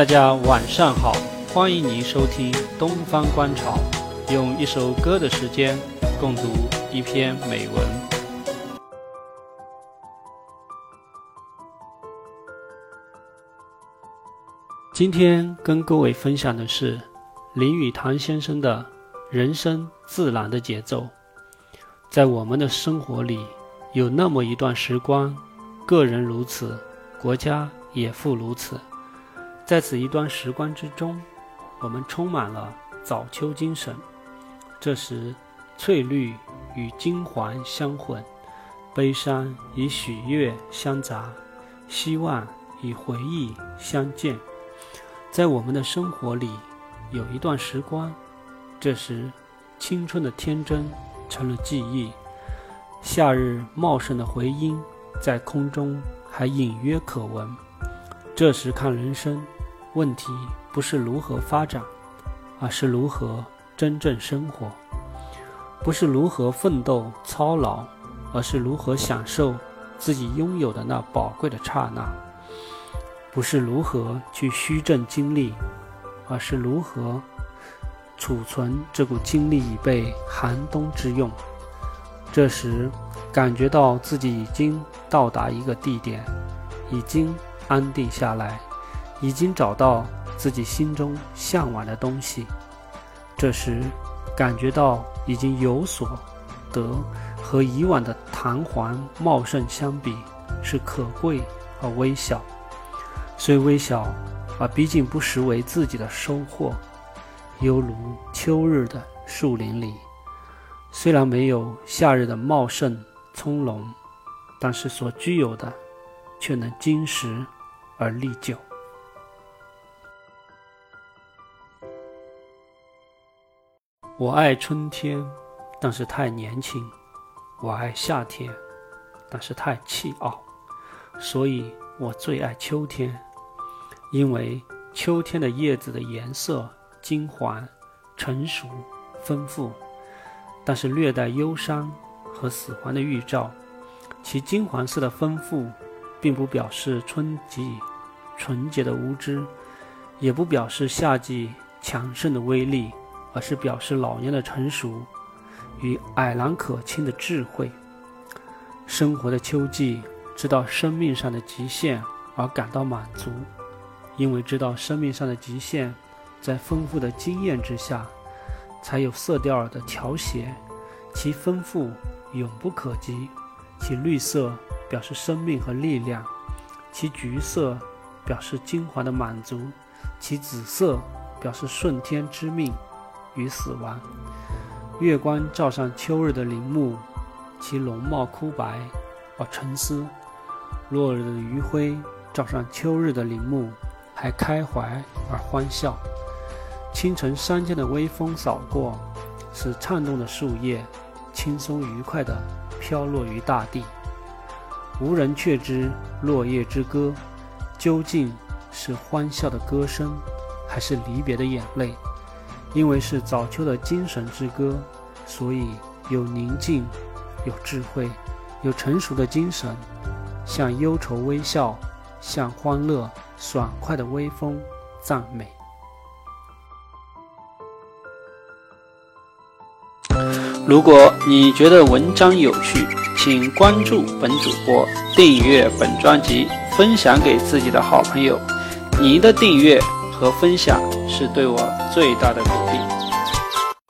大家晚上好，欢迎您收听《东方观潮》，用一首歌的时间共读一篇美文。今天跟各位分享的是林语堂先生的《人生自然的节奏》。在我们的生活里，有那么一段时光，个人如此，国家也复如此。在此一段时光之中，我们充满了早秋精神。这时，翠绿与金黄相混，悲伤与喜悦相杂，希望与回忆相见。在我们的生活里，有一段时光，这时青春的天真成了记忆，夏日茂盛的回音在空中还隐约可闻。这时看人生。问题不是如何发展，而是如何真正生活；不是如何奋斗操劳，而是如何享受自己拥有的那宝贵的刹那；不是如何去虚掷精力，而是如何储存这股精力以备寒冬之用。这时，感觉到自己已经到达一个地点，已经安定下来。已经找到自己心中向往的东西，这时感觉到已经有所得，和以往的弹簧茂盛相比是可贵而微小。虽微小，而毕竟不失为自己的收获。犹如秋日的树林里，虽然没有夏日的茂盛葱茏，但是所具有的却能经时而历久。我爱春天，但是太年轻；我爱夏天，但是太气傲。所以我最爱秋天，因为秋天的叶子的颜色金黄、成熟、丰富，但是略带忧伤和死亡的预兆。其金黄色的丰富，并不表示春季纯洁的无知，也不表示夏季强盛的威力。而是表示老年的成熟与蔼然可亲的智慧。生活的秋季，知道生命上的极限而感到满足，因为知道生命上的极限，在丰富的经验之下，才有色调的调谐，其丰富永不可及。其绿色表示生命和力量，其橘色表示金黄的满足，其紫色表示顺天之命。与死亡，月光照上秋日的林木，其容貌枯白而沉思；落日的余晖照上秋日的林木，还开怀而欢笑。清晨山间的微风扫过，使颤动的树叶轻松愉快地飘落于大地。无人却知落叶之歌，究竟是欢笑的歌声，还是离别的眼泪？因为是早秋的精神之歌，所以有宁静，有智慧，有成熟的精神，向忧愁微笑，向欢乐爽快的微风赞美。如果你觉得文章有趣，请关注本主播，订阅本专辑，分享给自己的好朋友。您的订阅。和分享是对我最大的鼓励。